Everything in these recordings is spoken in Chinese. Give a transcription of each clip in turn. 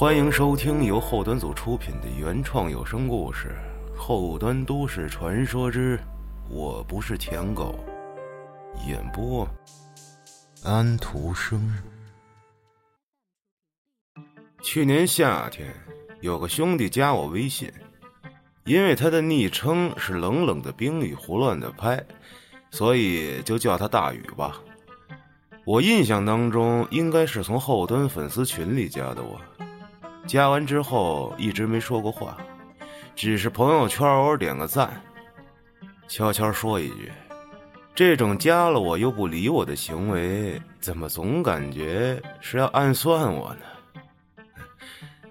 欢迎收听由后端组出品的原创有声故事《后端都市传说之我不是舔狗》，演播安徒生。去年夏天，有个兄弟加我微信，因为他的昵称是冷冷的冰雨胡乱的拍，所以就叫他大宇吧。我印象当中，应该是从后端粉丝群里加的我。加完之后一直没说过话，只是朋友圈偶尔点个赞，悄悄说一句：“这种加了我又不理我的行为，怎么总感觉是要暗算我呢？”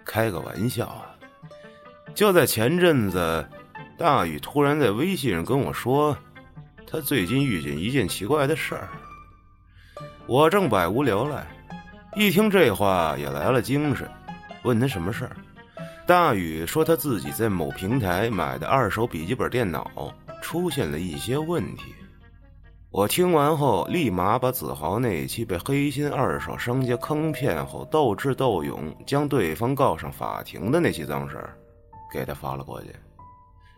开个玩笑啊！就在前阵子，大宇突然在微信上跟我说，他最近遇见一件奇怪的事儿。我正百无聊赖，一听这话也来了精神。问他什么事儿，大宇说他自己在某平台买的二手笔记本电脑出现了一些问题。我听完后，立马把子豪那一期被黑心二手商家坑骗后斗智斗勇将对方告上法庭的那期脏事儿给他发了过去，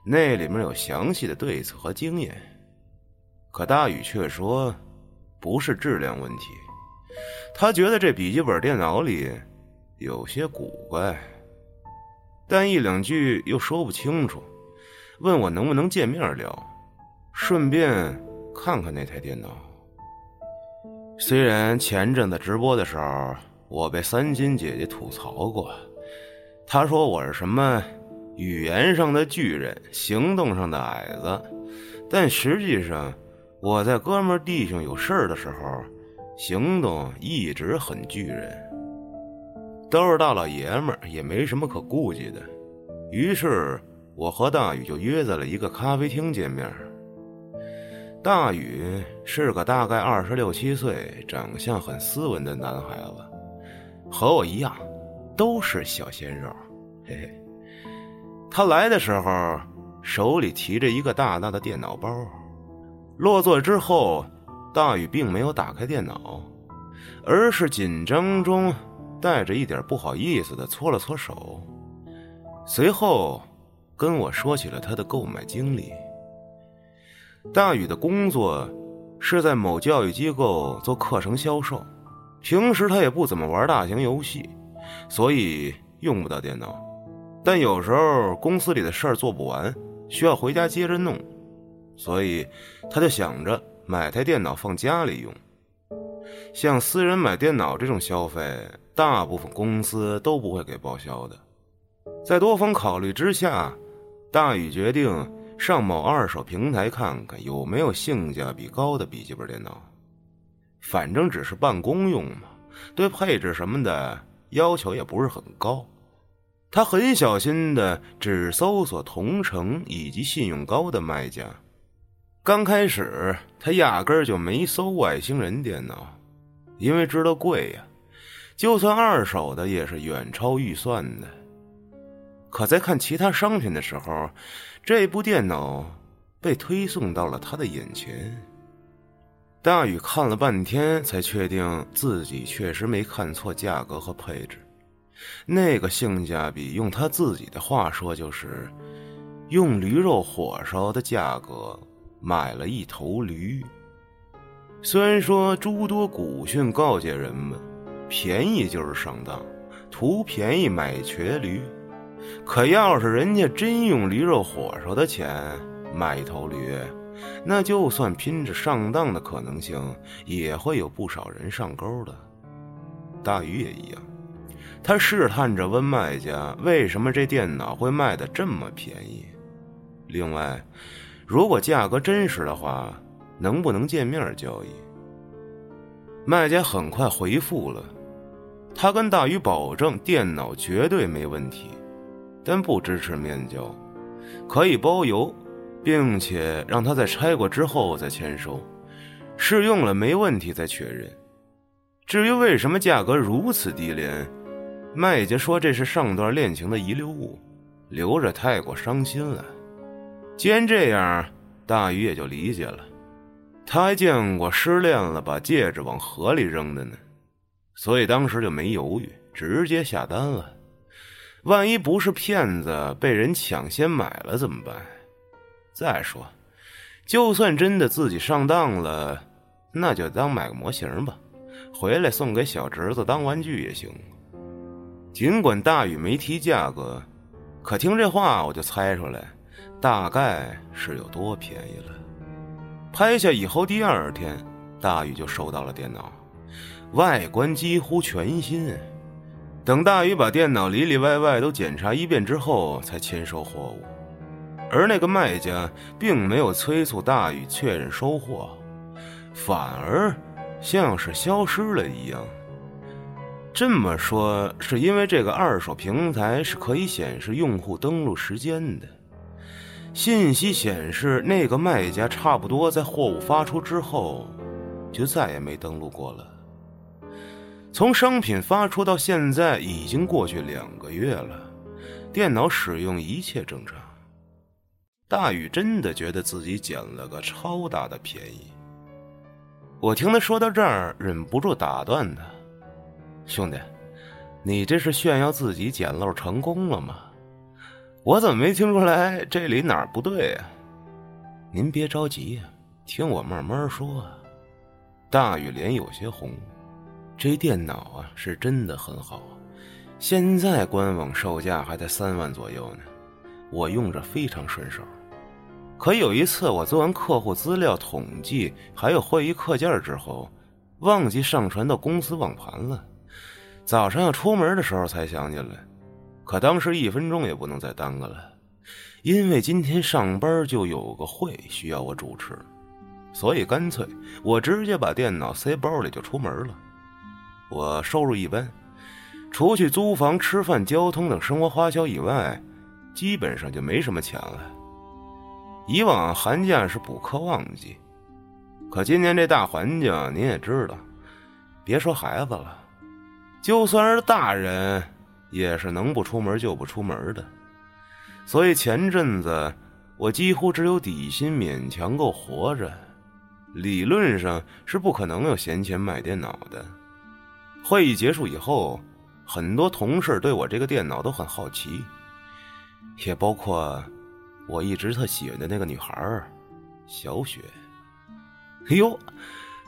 那里面有详细的对策和经验。可大宇却说，不是质量问题，他觉得这笔记本电脑里。有些古怪，但一两句又说不清楚，问我能不能见面聊，顺便看看那台电脑。虽然前阵子直播的时候，我被三金姐姐吐槽过，她说我是什么语言上的巨人，行动上的矮子，但实际上我在哥们弟兄有事儿的时候，行动一直很巨人。都是大老爷们儿，也没什么可顾忌的。于是，我和大宇就约在了一个咖啡厅见面。大宇是个大概二十六七岁、长相很斯文的男孩子，和我一样，都是小鲜肉。嘿嘿，他来的时候手里提着一个大大的电脑包。落座之后，大宇并没有打开电脑，而是紧张中。带着一点不好意思的搓了搓手，随后跟我说起了他的购买经历。大宇的工作是在某教育机构做课程销售，平时他也不怎么玩大型游戏，所以用不到电脑。但有时候公司里的事儿做不完，需要回家接着弄，所以他就想着买台电脑放家里用。像私人买电脑这种消费。大部分公司都不会给报销的。在多方考虑之下，大宇决定上某二手平台看看有没有性价比高的笔记本电脑。反正只是办公用嘛，对配置什么的要求也不是很高。他很小心的只搜索同城以及信用高的卖家。刚开始他压根儿就没搜外星人电脑，因为知道贵呀。就算二手的也是远超预算的，可在看其他商品的时候，这部电脑被推送到了他的眼前。大宇看了半天，才确定自己确实没看错价格和配置。那个性价比，用他自己的话说，就是用驴肉火烧的价格买了一头驴。虽然说诸多古训告诫人们。便宜就是上当，图便宜买瘸驴。可要是人家真用驴肉火烧的钱买一头驴，那就算拼着上当的可能性，也会有不少人上钩的。大鱼也一样，他试探着问卖家：“为什么这电脑会卖的这么便宜？另外，如果价格真实的话，能不能见面交易？”卖家很快回复了。他跟大鱼保证电脑绝对没问题，但不支持面交，可以包邮，并且让他在拆过之后再签收，试用了没问题再确认。至于为什么价格如此低廉，卖家说这是上段恋情的遗留物，留着太过伤心了。既然这样，大鱼也就理解了。他还见过失恋了把戒指往河里扔的呢。所以当时就没犹豫，直接下单了。万一不是骗子，被人抢先买了怎么办？再说，就算真的自己上当了，那就当买个模型吧，回来送给小侄子当玩具也行。尽管大宇没提价格，可听这话我就猜出来，大概是有多便宜了。拍下以后，第二天大宇就收到了电脑，外观几乎全新。等大宇把电脑里里外外都检查一遍之后，才签收货物。而那个卖家并没有催促大宇确认收货，反而像是消失了一样。这么说，是因为这个二手平台是可以显示用户登录时间的。信息显示，那个卖家差不多在货物发出之后，就再也没登录过了。从商品发出到现在，已经过去两个月了，电脑使用一切正常。大宇真的觉得自己捡了个超大的便宜。我听他说到这儿，忍不住打断他：“兄弟，你这是炫耀自己捡漏成功了吗？我怎么没听出来这里哪儿不对啊？”您别着急，听我慢慢说。大雨脸有些红，这电脑啊是真的很好，现在官网售价还在三万左右呢，我用着非常顺手。可有一次，我做完客户资料统计还有会议课件之后，忘记上传到公司网盘了。早上要出门的时候才想起来，可当时一分钟也不能再耽搁了，因为今天上班就有个会需要我主持，所以干脆我直接把电脑塞包里就出门了。我收入一般，除去租房、吃饭、交通等生活花销以外，基本上就没什么钱了。以往寒假是补课旺季，可今年这大环境您也知道，别说孩子了，就算是大人，也是能不出门就不出门的。所以前阵子我几乎只有底薪勉强够活着，理论上是不可能有闲钱买电脑的。会议结束以后，很多同事对我这个电脑都很好奇，也包括。我一直特喜欢的那个女孩儿，小雪。哎呦，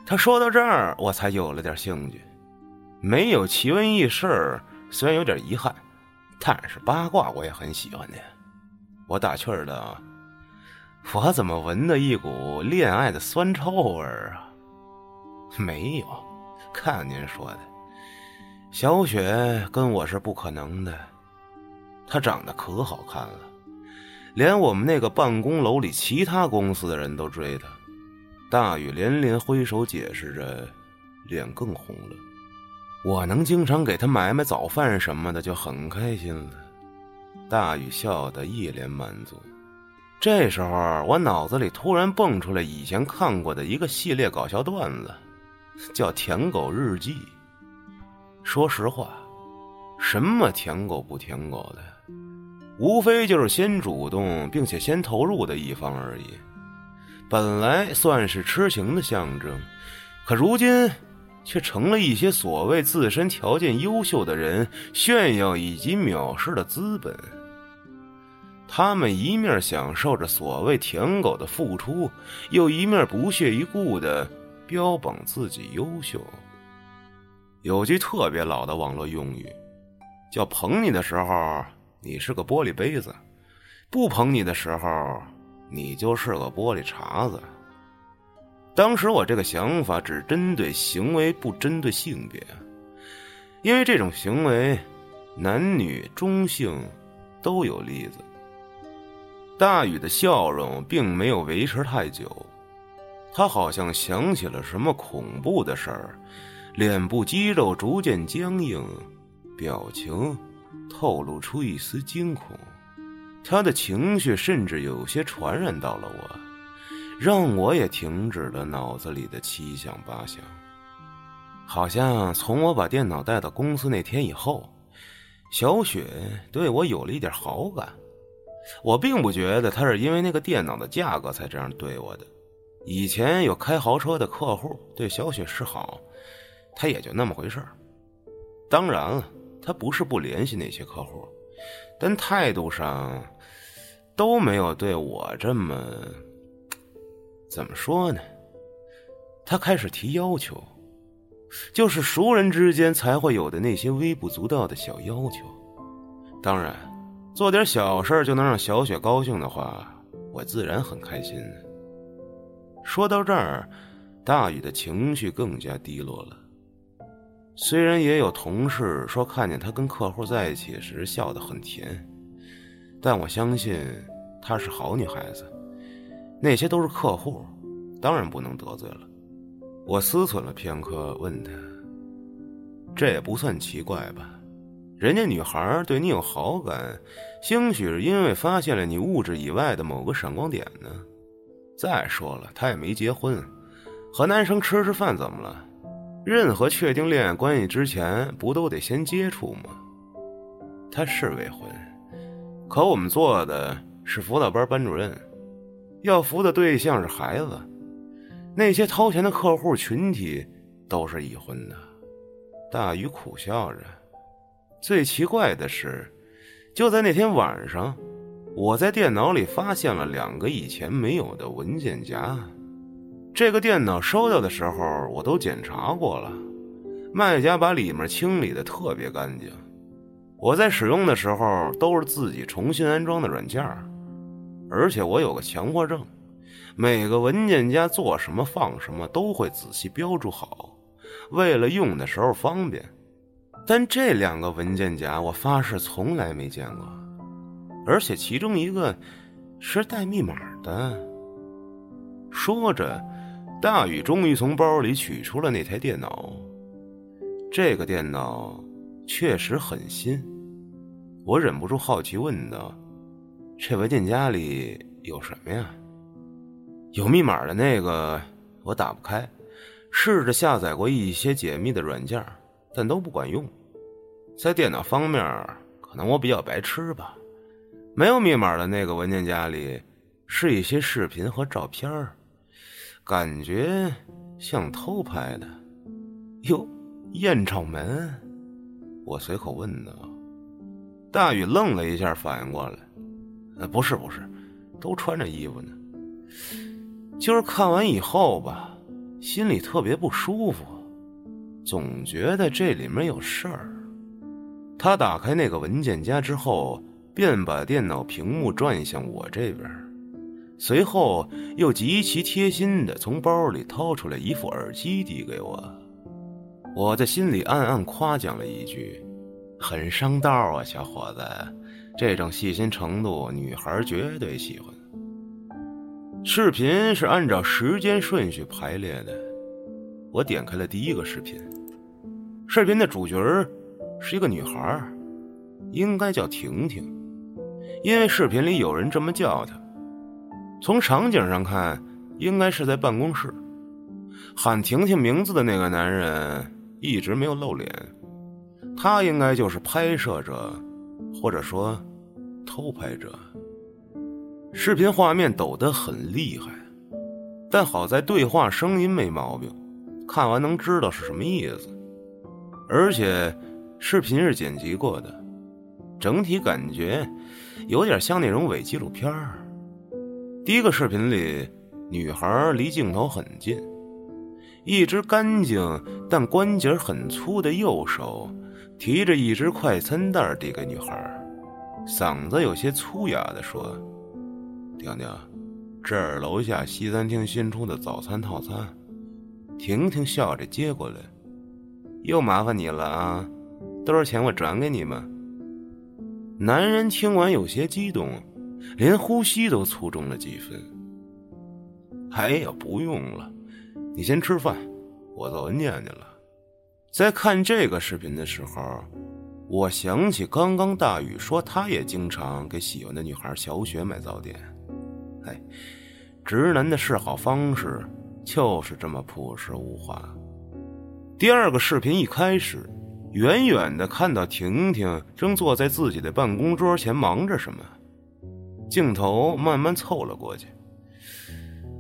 他说到这儿，我才有了点兴趣。没有奇闻异事，虽然有点遗憾，但是八卦我也很喜欢的。我打趣儿的，我怎么闻到一股恋爱的酸臭味儿啊？没有，看您说的，小雪跟我是不可能的。她长得可好看了。连我们那个办公楼里其他公司的人都追她，大宇连连挥手解释着，脸更红了。我能经常给他买买早饭什么的，就很开心了。大宇笑得一脸满足。这时候，我脑子里突然蹦出来以前看过的一个系列搞笑段子，叫《舔狗日记》。说实话，什么舔狗不舔狗的？无非就是先主动并且先投入的一方而已，本来算是痴情的象征，可如今却成了一些所谓自身条件优秀的人炫耀以及藐视的资本。他们一面享受着所谓舔狗的付出，又一面不屑一顾的标榜自己优秀。有句特别老的网络用语，叫“捧你的时候”。你是个玻璃杯子，不捧你的时候，你就是个玻璃碴子。当时我这个想法只针对行为，不针对性别，因为这种行为，男女中性都有例子。大宇的笑容并没有维持太久，他好像想起了什么恐怖的事儿，脸部肌肉逐渐僵硬，表情。透露出一丝惊恐，他的情绪甚至有些传染到了我，让我也停止了脑子里的七想八想。好像从我把电脑带到公司那天以后，小雪对我有了一点好感。我并不觉得她是因为那个电脑的价格才这样对我的。以前有开豪车的客户对小雪示好，她也就那么回事当然了。她不是不联系那些客户，但态度上都没有对我这么怎么说呢？他开始提要求，就是熟人之间才会有的那些微不足道的小要求。当然，做点小事就能让小雪高兴的话，我自然很开心。说到这儿，大宇的情绪更加低落了。虽然也有同事说看见他跟客户在一起时笑得很甜，但我相信她是好女孩子。那些都是客户，当然不能得罪了。我思忖了片刻，问他：“这也不算奇怪吧？人家女孩对你有好感，兴许是因为发现了你物质以外的某个闪光点呢。再说了，她也没结婚，和男生吃吃饭怎么了？任何确定恋爱关系之前，不都得先接触吗？他是未婚，可我们做的是辅导班班主任。”要扶的对象是孩子，那些掏钱的客户群体都是已婚的。大鱼苦笑着。最奇怪的是，就在那天晚上，我在电脑里发现了两个以前没有的文件夹。这个电脑收到的时候，我都检查过了，卖家把里面清理的特别干净。我在使用的时候，都是自己重新安装的软件而且我有个强迫症，每个文件夹做什么放什么都会仔细标注好，为了用的时候方便。但这两个文件夹，我发誓从来没见过，而且其中一个是带密码的。说着，大宇终于从包里取出了那台电脑。这个电脑确实很新，我忍不住好奇问道。这文件夹里有什么呀？有密码的那个我打不开，试着下载过一些解密的软件，但都不管用。在电脑方面，可能我比较白痴吧。没有密码的那个文件夹里是一些视频和照片，感觉像偷拍的。哟，艳照门？我随口问道。大宇愣了一下，反应过来。呃，不是不是，都穿着衣服呢。今儿看完以后吧，心里特别不舒服，总觉得这里面有事儿。他打开那个文件夹之后，便把电脑屏幕转向我这边，随后又极其贴心的从包里掏出来一副耳机递给我。我在心里暗暗夸奖了一句：“很上道啊，小伙子。”这种细心程度，女孩绝对喜欢。视频是按照时间顺序排列的，我点开了第一个视频。视频的主角是一个女孩，应该叫婷婷，因为视频里有人这么叫她。从场景上看，应该是在办公室。喊婷婷名字的那个男人一直没有露脸，他应该就是拍摄者。或者说，偷拍者。视频画面抖得很厉害，但好在对话声音没毛病，看完能知道是什么意思。而且，视频是剪辑过的，整体感觉有点像那种伪纪录片第一个视频里，女孩离镜头很近，一只干净但关节很粗的右手。提着一只快餐袋递给女孩，嗓子有些粗哑的说：“婷婷，这儿楼下西餐厅新出的早餐套餐。”婷婷笑着接过来：“又麻烦你了啊，多少钱我转给你们。”男人听完有些激动，连呼吸都粗重了几分。“哎呀，不用了，你先吃饭，我走文件去了。”在看这个视频的时候，我想起刚刚大宇说他也经常给喜欢的女孩小雪买早点。哎，直男的示好方式就是这么朴实无华。第二个视频一开始，远远的看到婷婷正坐在自己的办公桌前忙着什么，镜头慢慢凑了过去。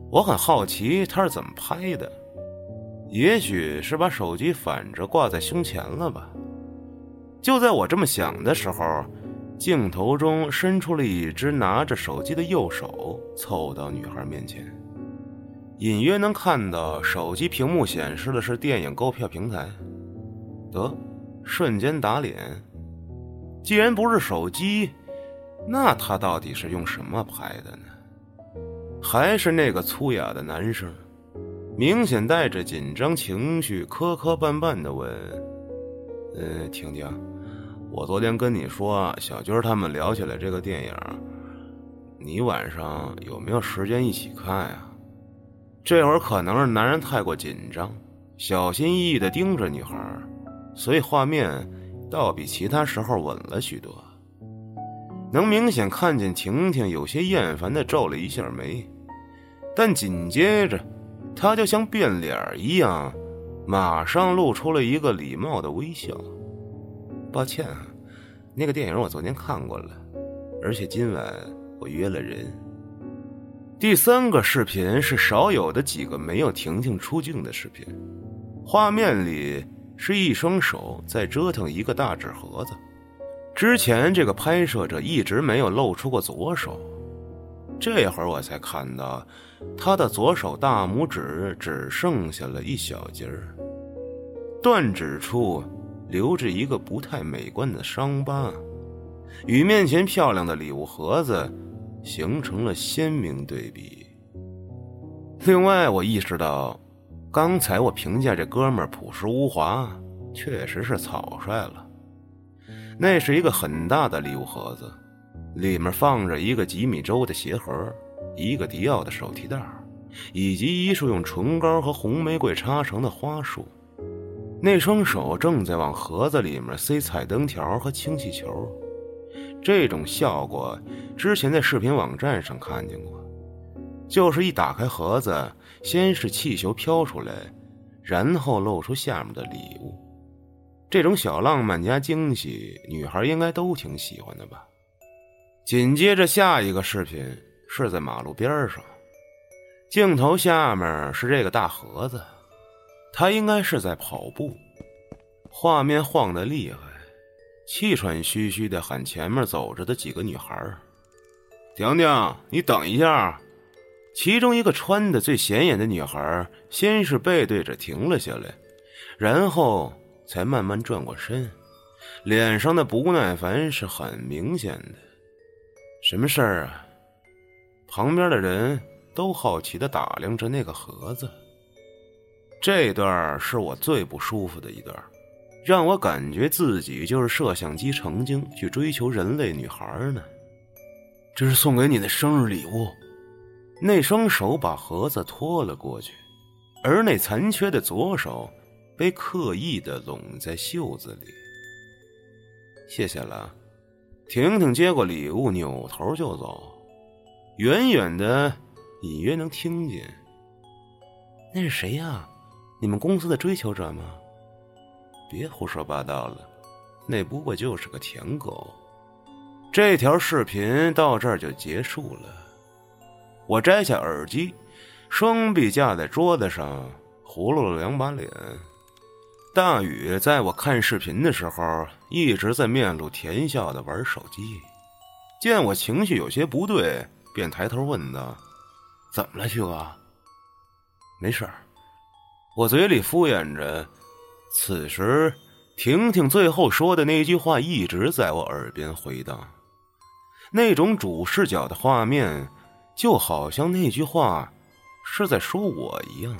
我很好奇她是怎么拍的。也许是把手机反着挂在胸前了吧。就在我这么想的时候，镜头中伸出了一只拿着手机的右手，凑到女孩面前，隐约能看到手机屏幕显示的是电影购票平台。得，瞬间打脸。既然不是手机，那他到底是用什么拍的呢？还是那个粗哑的男生，明显带着紧张情绪，磕磕绊绊的问：“嗯，婷婷。”我昨天跟你说，小军他们聊起来这个电影，你晚上有没有时间一起看呀？这会儿可能是男人太过紧张，小心翼翼的盯着女孩，所以画面倒比其他时候稳了许多。能明显看见婷婷有些厌烦的皱了一下眉，但紧接着，她就像变脸一样，马上露出了一个礼貌的微笑。抱歉啊，那个电影我昨天看过了，而且今晚我约了人。第三个视频是少有的几个没有婷婷出镜的视频，画面里是一双手在折腾一个大纸盒子。之前这个拍摄者一直没有露出过左手，这会儿我才看到他的左手大拇指只剩下了一小截儿，断指处。留着一个不太美观的伤疤，与面前漂亮的礼物盒子形成了鲜明对比。另外，我意识到，刚才我评价这哥们朴实无华，确实是草率了。那是一个很大的礼物盒子，里面放着一个几米周的鞋盒，一个迪奥的手提袋，以及一束用唇膏和红玫瑰插成的花束。那双手正在往盒子里面塞彩灯条和氢气球，这种效果之前在视频网站上看见过，就是一打开盒子，先是气球飘出来，然后露出下面的礼物。这种小浪漫加惊喜，女孩应该都挺喜欢的吧？紧接着下一个视频是在马路边上，镜头下面是这个大盒子。他应该是在跑步，画面晃得厉害，气喘吁吁的喊前面走着的几个女孩婷婷，你等一下。”其中一个穿的最显眼的女孩先是背对着停了下来，然后才慢慢转过身，脸上的不耐烦是很明显的。什么事儿啊？旁边的人都好奇的打量着那个盒子。这段是我最不舒服的一段，让我感觉自己就是摄像机成精去追求人类女孩呢。这是送给你的生日礼物。那双手把盒子拖了过去，而那残缺的左手被刻意的拢在袖子里。谢谢了。婷婷接过礼物，扭头就走，远远的隐约能听见。那是谁呀？你们公司的追求者吗？别胡说八道了，那不过就是个舔狗。这条视频到这儿就结束了。我摘下耳机，双臂架在桌子上，葫芦了两把脸。大宇在我看视频的时候，一直在面露甜笑的玩手机。见我情绪有些不对，便抬头问道：“怎么了，旭哥？”“没事儿。”我嘴里敷衍着，此时婷婷最后说的那句话一直在我耳边回荡。那种主视角的画面，就好像那句话是在说我一样。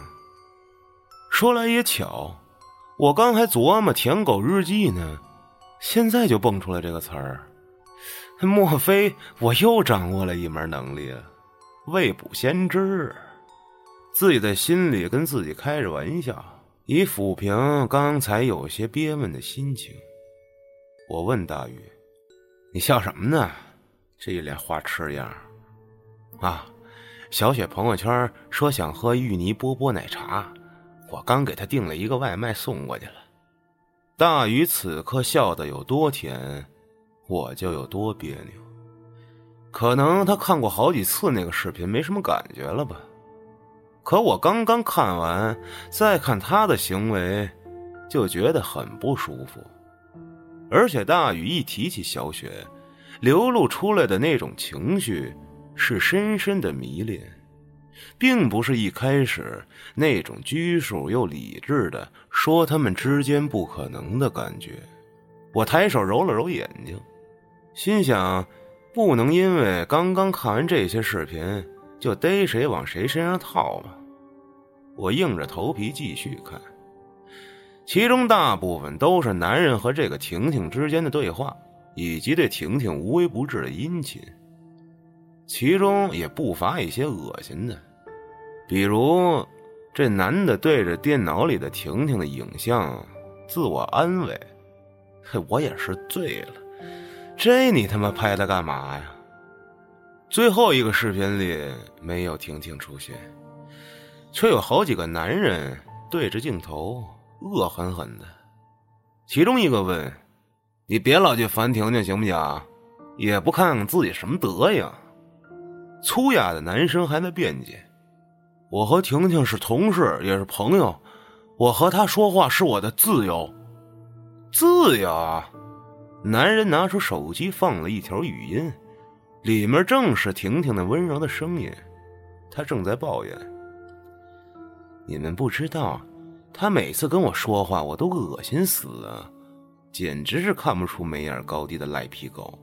说来也巧，我刚还琢磨“舔狗日记”呢，现在就蹦出来这个词儿。莫非我又掌握了一门能力？未卜先知。自己在心里跟自己开着玩笑，以抚平刚才有些憋闷的心情。我问大宇：“你笑什么呢？这一脸花痴样。”啊，小雪朋友圈说想喝芋泥波波奶茶，我刚给她订了一个外卖送过去了。大宇此刻笑得有多甜，我就有多别扭。可能他看过好几次那个视频，没什么感觉了吧。可我刚刚看完，再看他的行为，就觉得很不舒服。而且大雨一提起小雪，流露出来的那种情绪是深深的迷恋，并不是一开始那种拘束又理智的说他们之间不可能的感觉。我抬手揉了揉眼睛，心想：不能因为刚刚看完这些视频，就逮谁往谁身上套吧。我硬着头皮继续看，其中大部分都是男人和这个婷婷之间的对话，以及对婷婷无微不至的殷勤。其中也不乏一些恶心的，比如这男的对着电脑里的婷婷的影像自我安慰。嘿，我也是醉了，这你他妈拍它干嘛呀？最后一个视频里没有婷婷出现。却有好几个男人对着镜头恶狠狠的，其中一个问：“你别老去烦婷婷行不行？也不看看自己什么德行。”粗哑的男生还在辩解：“我和婷婷是同事，也是朋友，我和她说话是我的自由，自由啊！”男人拿出手机放了一条语音，里面正是婷婷的温柔的声音，她正在抱怨。你们不知道，他每次跟我说话，我都恶心死了，简直是看不出眉眼高低的赖皮狗。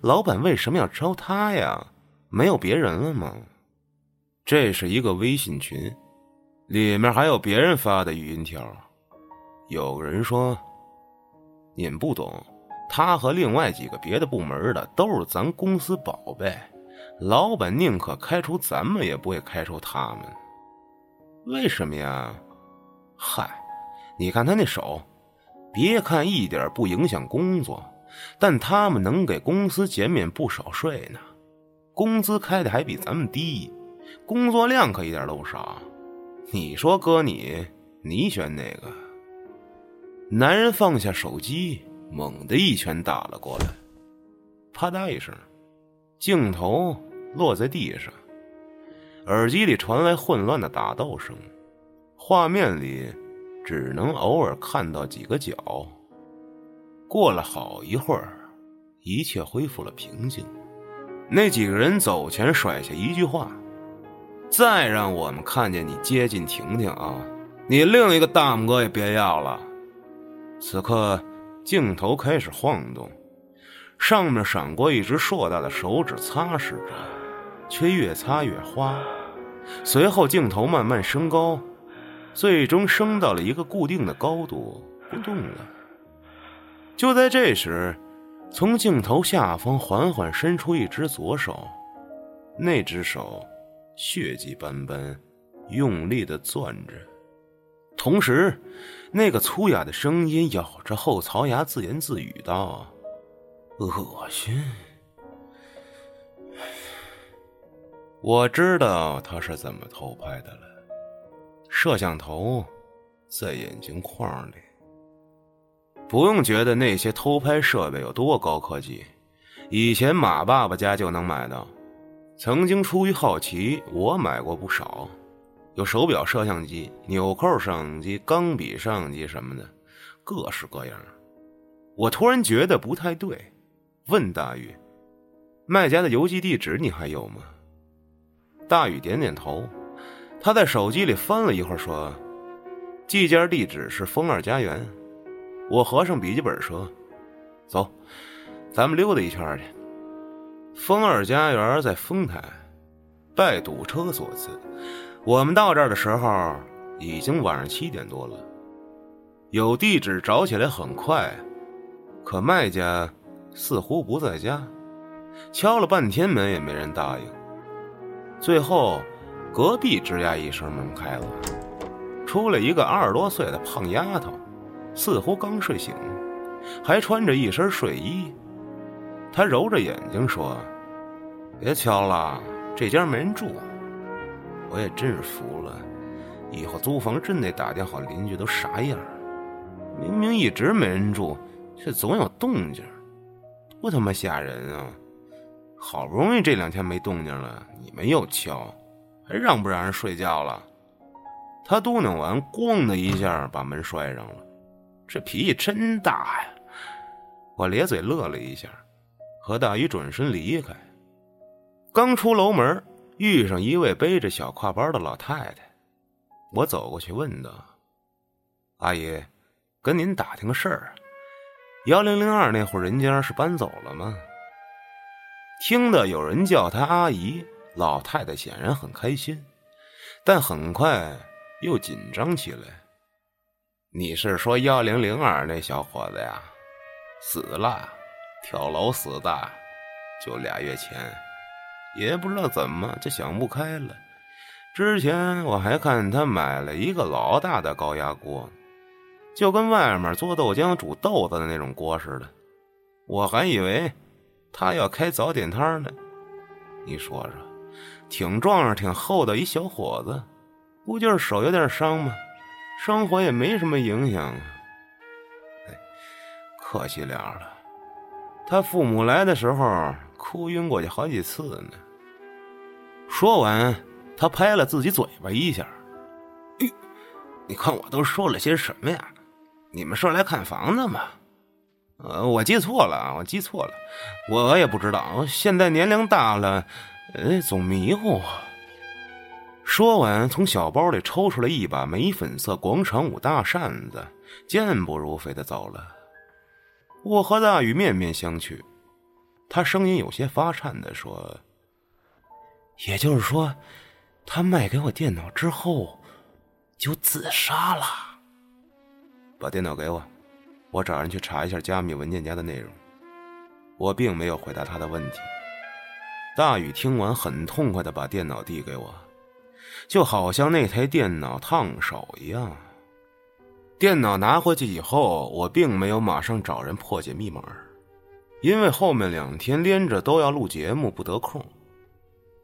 老板为什么要招他呀？没有别人了吗？这是一个微信群，里面还有别人发的语音条。有人说：“你们不懂，他和另外几个别的部门的都是咱公司宝贝，老板宁可开除咱们，也不会开除他们。”为什么呀？嗨，你看他那手，别看一点不影响工作，但他们能给公司减免不少税呢，工资开的还比咱们低，工作量可一点都不少。你说哥你，你选哪个？男人放下手机，猛地一拳打了过来，啪嗒一声，镜头落在地上。耳机里传来混乱的打斗声，画面里只能偶尔看到几个脚。过了好一会儿，一切恢复了平静。那几个人走前甩下一句话：“再让我们看见你接近婷婷啊，你另一个大拇哥也别要了。”此刻，镜头开始晃动，上面闪过一只硕大的手指，擦拭着。却越擦越花，随后镜头慢慢升高，最终升到了一个固定的高度，不动了。就在这时，从镜头下方缓缓伸出一只左手，那只手血迹斑斑，用力的攥着，同时，那个粗哑的声音咬着后槽牙自言自语道：“恶心。”我知道他是怎么偷拍的了，摄像头在眼镜框里。不用觉得那些偷拍设备有多高科技，以前马爸爸家就能买到。曾经出于好奇，我买过不少，有手表摄像机、纽扣摄像机、钢笔摄像机什么的，各式各样。我突然觉得不太对，问大宇：“卖家的邮寄地址你还有吗？”大宇点点头，他在手机里翻了一会儿，说：“寄件地址是风二家园。”我合上笔记本说：“走，咱们溜达一圈去。”风二家园在丰台，拜堵车所赐。我们到这儿的时候已经晚上七点多了。有地址找起来很快，可卖家似乎不在家，敲了半天门也没人答应。最后，隔壁吱呀一声，门开了，出来一个二十多岁的胖丫头，似乎刚睡醒，还穿着一身睡衣。她揉着眼睛说：“别敲了，这家没人住。”我也真是服了，以后租房真得打听好邻居都啥样。明明一直没人住，却总有动静，多他妈吓人啊！好不容易这两天没动静了，你们又敲，还让不让人睡觉了？他嘟囔完，咣的一下把门摔上了，这脾气真大呀！我咧嘴乐了一下，和大宇转身离开。刚出楼门，遇上一位背着小挎包的老太太。我走过去问道：“阿姨，跟您打听个事儿，幺零零二那户人家是搬走了吗？”听到有人叫她阿姨，老太太显然很开心，但很快又紧张起来。你是说幺零零二那小伙子呀？死了，跳楼死的，就俩月前。也不知道怎么就想不开了。之前我还看他买了一个老大的高压锅，就跟外面做豆浆煮豆子的那种锅似的。我还以为他要开早点摊呢。你说说，挺壮实、挺厚的一小伙子，不就是手有点伤吗？生活也没什么影响啊。哎，可惜了了。他父母来的时候。哭晕过去好几次呢。说完，他拍了自己嘴巴一下。你看我都说了些什么呀？你们是来看房子吗？呃，我记错了，我记错了，我也不知道。现在年龄大了，呃，总迷糊。说完，从小包里抽出来一把玫粉色广场舞大扇子，健步如飞的走了。我和大宇面面相觑。他声音有些发颤的说：“也就是说，他卖给我电脑之后，就自杀了。把电脑给我，我找人去查一下加密文件夹的内容。”我并没有回答他的问题。大宇听完，很痛快的把电脑递给我，就好像那台电脑烫手一样。电脑拿回去以后，我并没有马上找人破解密码。因为后面两天连着都要录节目，不得空。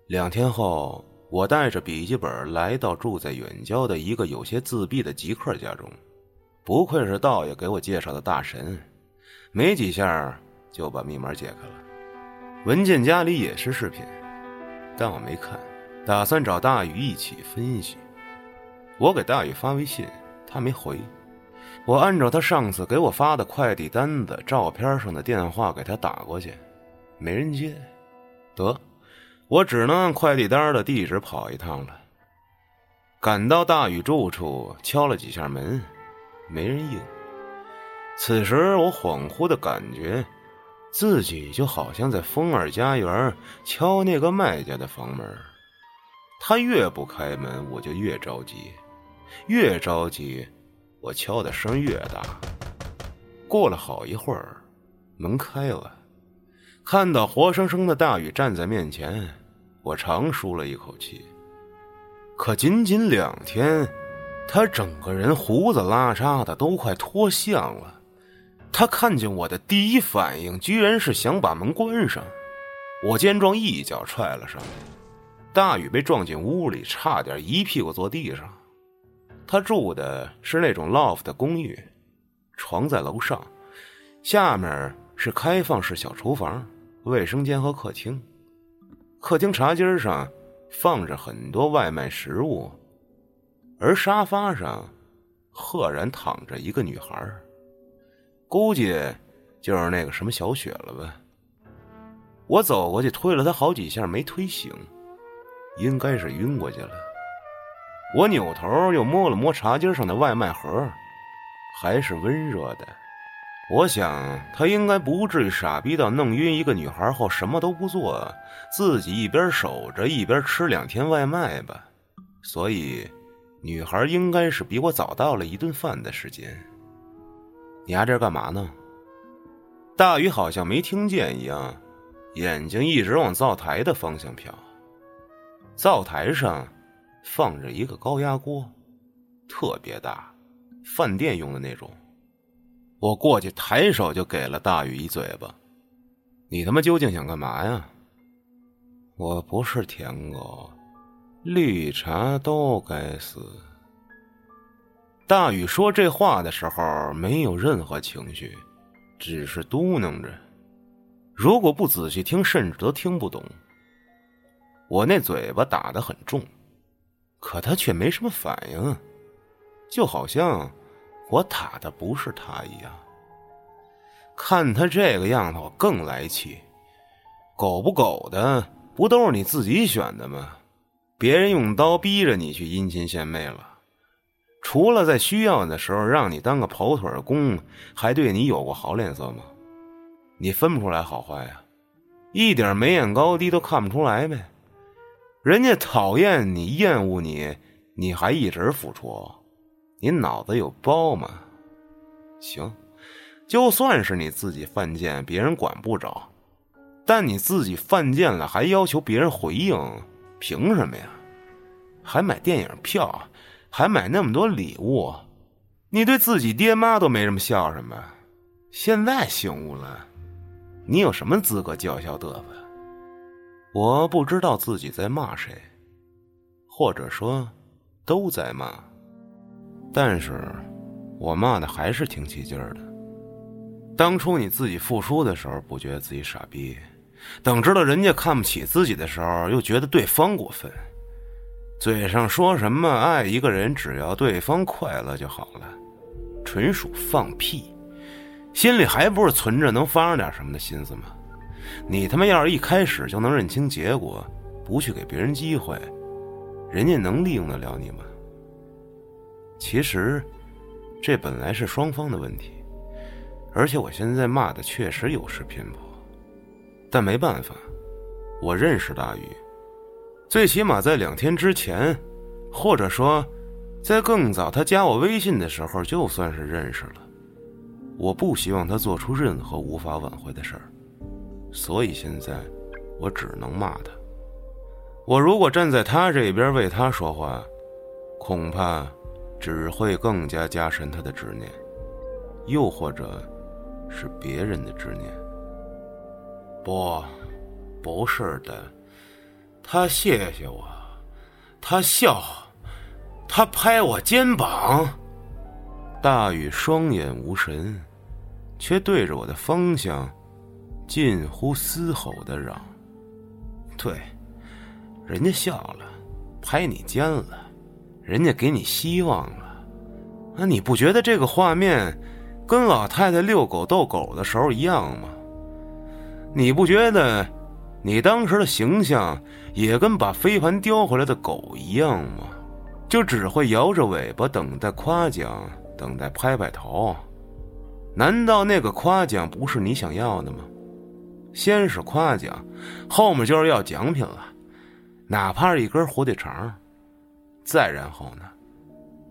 两天后，我带着笔记本来到住在远郊的一个有些自闭的极客家中。不愧是道爷给我介绍的大神，没几下就把密码解开了。文件夹里也是视频，但我没看，打算找大宇一起分析。我给大宇发微信，他没回。我按照他上次给我发的快递单子照片上的电话给他打过去，没人接，得，我只能按快递单的地址跑一趟了。赶到大宇住处，敲了几下门，没人应。此时我恍惚的感觉，自己就好像在风儿家园敲那个卖家的房门，他越不开门，我就越着急，越着急。我敲的声越大，过了好一会儿，门开了，看到活生生的大宇站在面前，我长舒了一口气。可仅仅两天，他整个人胡子拉碴的，都快脱相了。他看见我的第一反应，居然是想把门关上。我见状，一脚踹了上去，大雨被撞进屋里，差点一屁股坐地上。他住的是那种 loft 公寓，床在楼上，下面是开放式小厨房、卫生间和客厅。客厅茶几上放着很多外卖食物，而沙发上赫然躺着一个女孩，估计就是那个什么小雪了吧。我走过去推了她好几下，没推醒，应该是晕过去了。我扭头又摸了摸茶几上的外卖盒，还是温热的。我想他应该不至于傻逼到弄晕一个女孩后什么都不做，自己一边守着一边吃两天外卖吧。所以，女孩应该是比我早到了一顿饭的时间。你丫这干嘛呢？大雨好像没听见一样，眼睛一直往灶台的方向瞟。灶台上。放着一个高压锅，特别大，饭店用的那种。我过去抬手就给了大宇一嘴巴。你他妈究竟想干嘛呀？我不是舔狗，绿茶都该死。大宇说这话的时候没有任何情绪，只是嘟囔着。如果不仔细听，甚至都听不懂。我那嘴巴打得很重。可他却没什么反应，就好像我打的不是他一样。看他这个样子，我更来气，狗不狗的，不都是你自己选的吗？别人用刀逼着你去殷勤献媚了，除了在需要的时候让你当个跑腿工，还对你有过好脸色吗？你分不出来好坏呀，一点眉眼高低都看不出来呗。人家讨厌你、厌恶你，你还一直付出，你脑子有包吗？行，就算是你自己犯贱，别人管不着，但你自己犯贱了，还要求别人回应，凭什么呀？还买电影票，还买那么多礼物，你对自己爹妈都没什么孝顺吧？现在醒悟了。你有什么资格叫嚣嘚瑟？我不知道自己在骂谁，或者说都在骂，但是我骂的还是挺起劲儿的。当初你自己付出的时候，不觉得自己傻逼；等知道人家看不起自己的时候，又觉得对方过分。嘴上说什么爱一个人，只要对方快乐就好了，纯属放屁。心里还不是存着能发生点什么的心思吗？你他妈要是一开始就能认清结果，不去给别人机会，人家能利用得了你吗？其实，这本来是双方的问题，而且我现在骂的确实有失偏颇，但没办法，我认识大宇，最起码在两天之前，或者说，在更早他加我微信的时候，就算是认识了。我不希望他做出任何无法挽回的事儿，所以现在我只能骂他。我如果站在他这边为他说话，恐怕只会更加加深他的执念，又或者是别人的执念。不，不是的，他谢谢我，他笑，他拍我肩膀。大雨双眼无神，却对着我的方向近乎嘶吼的嚷：“对，人家笑了，拍你肩了，人家给你希望了。那你不觉得这个画面跟老太太遛狗逗狗的时候一样吗？你不觉得你当时的形象也跟把飞盘叼回来的狗一样吗？就只会摇着尾巴等待夸奖。”等待拍拍头，难道那个夸奖不是你想要的吗？先是夸奖，后面就是要奖品了，哪怕是一根火腿肠。再然后呢，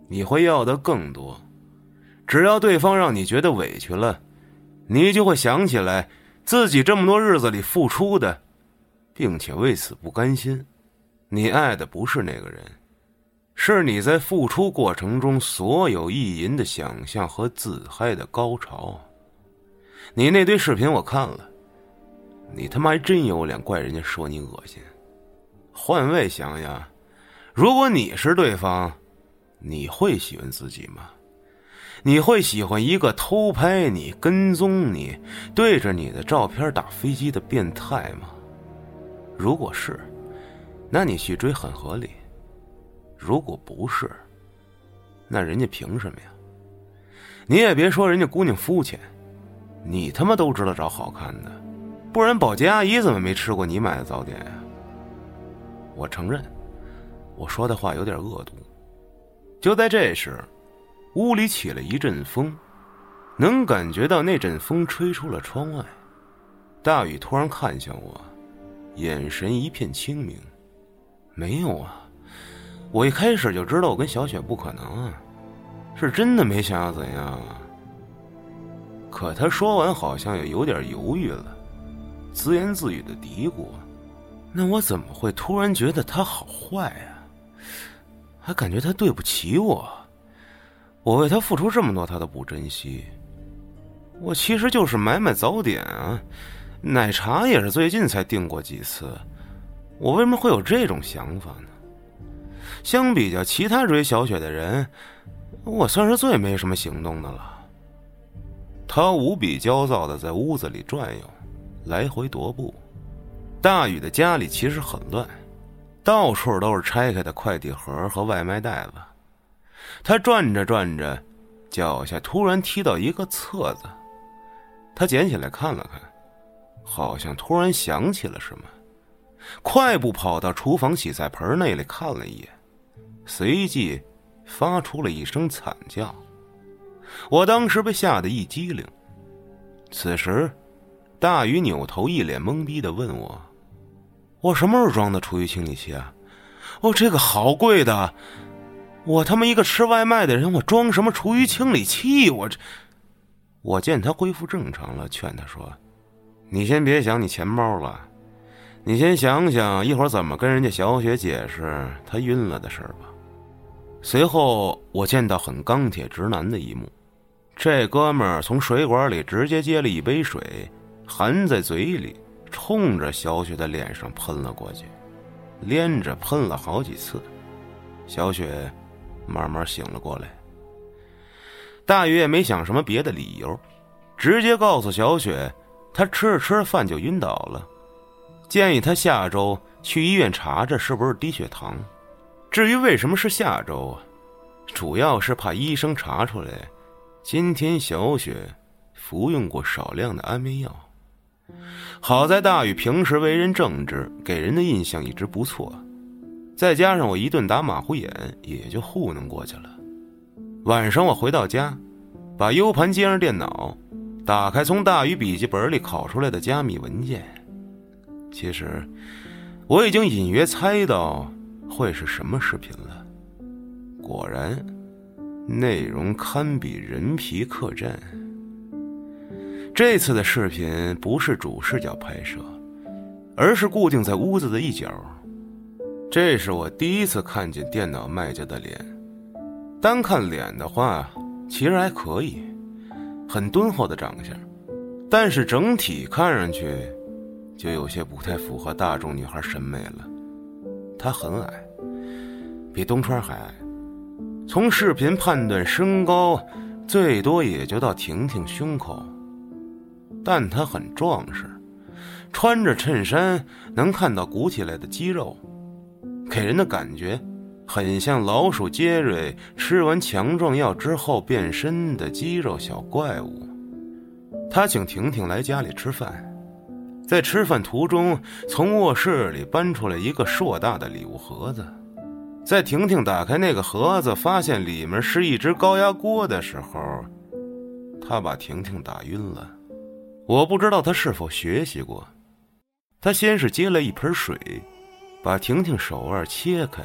你会要的更多。只要对方让你觉得委屈了，你就会想起来自己这么多日子里付出的，并且为此不甘心。你爱的不是那个人。是你在付出过程中所有意淫的想象和自嗨的高潮。你那堆视频我看了，你他妈还真有脸怪人家说你恶心。换位想想，如果你是对方，你会喜欢自己吗？你会喜欢一个偷拍你、跟踪你、对着你的照片打飞机的变态吗？如果是，那你去追很合理。如果不是，那人家凭什么呀？你也别说人家姑娘肤浅，你他妈都知道找好看的，不然保洁阿姨怎么没吃过你买的早点呀？我承认，我说的话有点恶毒。就在这时，屋里起了一阵风，能感觉到那阵风吹出了窗外。大雨突然看向我，眼神一片清明。没有啊。我一开始就知道我跟小雪不可能啊，是真的没想要怎样啊。可他说完好像也有点犹豫了，自言自语的嘀咕：“那我怎么会突然觉得他好坏啊？还感觉他对不起我？我为他付出这么多，他都不珍惜。我其实就是买买早点啊，奶茶也是最近才订过几次。我为什么会有这种想法呢？”相比较其他追小雪的人，我算是最没什么行动的了。他无比焦躁的在屋子里转悠，来回踱步。大雨的家里其实很乱，到处都是拆开的快递盒和外卖袋子。他转着转着，脚下突然踢到一个册子，他捡起来看了看，好像突然想起了什么，快步跑到厨房洗菜盆那里看了一眼，随即发出了一声惨叫。我当时被吓得一激灵。此时，大鱼扭头，一脸懵逼的问我：“我什么时候装的厨余清理器啊？哦，这个好贵的！我他妈一个吃外卖的人，我装什么厨余清理器？我这……”我见他恢复正常了，劝他说：“你先别想你钱包了，你先想想一会儿怎么跟人家小雪解释她晕了的事儿吧。”随后，我见到很钢铁直男的一幕。这哥们儿从水管里直接接了一杯水，含在嘴里，冲着小雪的脸上喷了过去，连着喷了好几次。小雪慢慢醒了过来。大鱼也没想什么别的理由，直接告诉小雪，他吃着吃着饭就晕倒了，建议他下周去医院查查是不是低血糖。至于为什么是下周啊，主要是怕医生查出来。今天小雪服用过少量的安眠药，好在大宇平时为人正直，给人的印象一直不错，再加上我一顿打马虎眼，也就糊弄过去了。晚上我回到家，把 U 盘接上电脑，打开从大宇笔记本里拷出来的加密文件。其实我已经隐约猜到会是什么视频了，果然。内容堪比人皮客栈。这次的视频不是主视角拍摄，而是固定在屋子的一角。这是我第一次看见电脑卖家的脸。单看脸的话，其实还可以，很敦厚的长相，但是整体看上去就有些不太符合大众女孩审美了。他很矮，比东川还矮。从视频判断身高，最多也就到婷婷胸口，但他很壮实，穿着衬衫能看到鼓起来的肌肉，给人的感觉很像老鼠杰瑞吃完强壮药之后变身的肌肉小怪物。他请婷婷来家里吃饭，在吃饭途中，从卧室里搬出来一个硕大的礼物盒子。在婷婷打开那个盒子，发现里面是一只高压锅的时候，他把婷婷打晕了。我不知道他是否学习过。他先是接了一盆水，把婷婷手腕切开，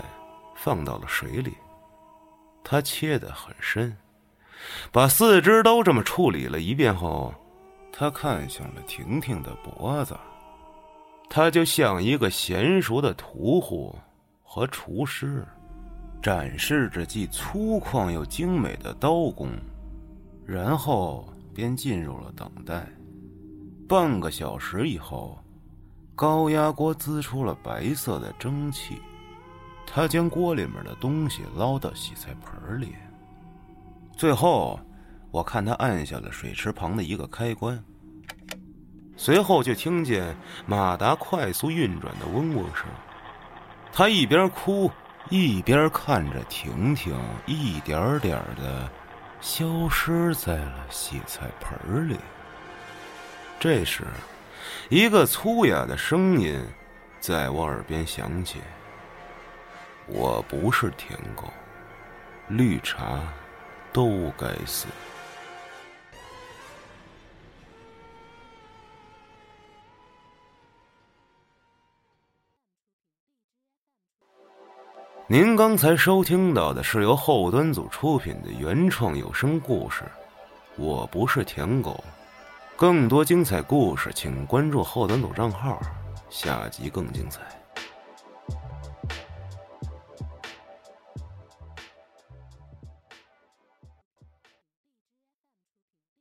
放到了水里。他切得很深，把四肢都这么处理了一遍后，他看向了婷婷的脖子。他就像一个娴熟的屠户。和厨师展示着既粗犷又精美的刀工，然后便进入了等待。半个小时以后，高压锅滋出了白色的蒸汽。他将锅里面的东西捞到洗菜盆里。最后，我看他按下了水池旁的一个开关，随后就听见马达快速运转的嗡嗡声。他一边哭，一边看着婷婷一点点的消失在了洗菜盆里。这时，一个粗哑的声音在我耳边响起：“我不是舔狗，绿茶都该死。”您刚才收听到的是由后端组出品的原创有声故事，《我不是舔狗》。更多精彩故事，请关注后端组账号，下集更精彩。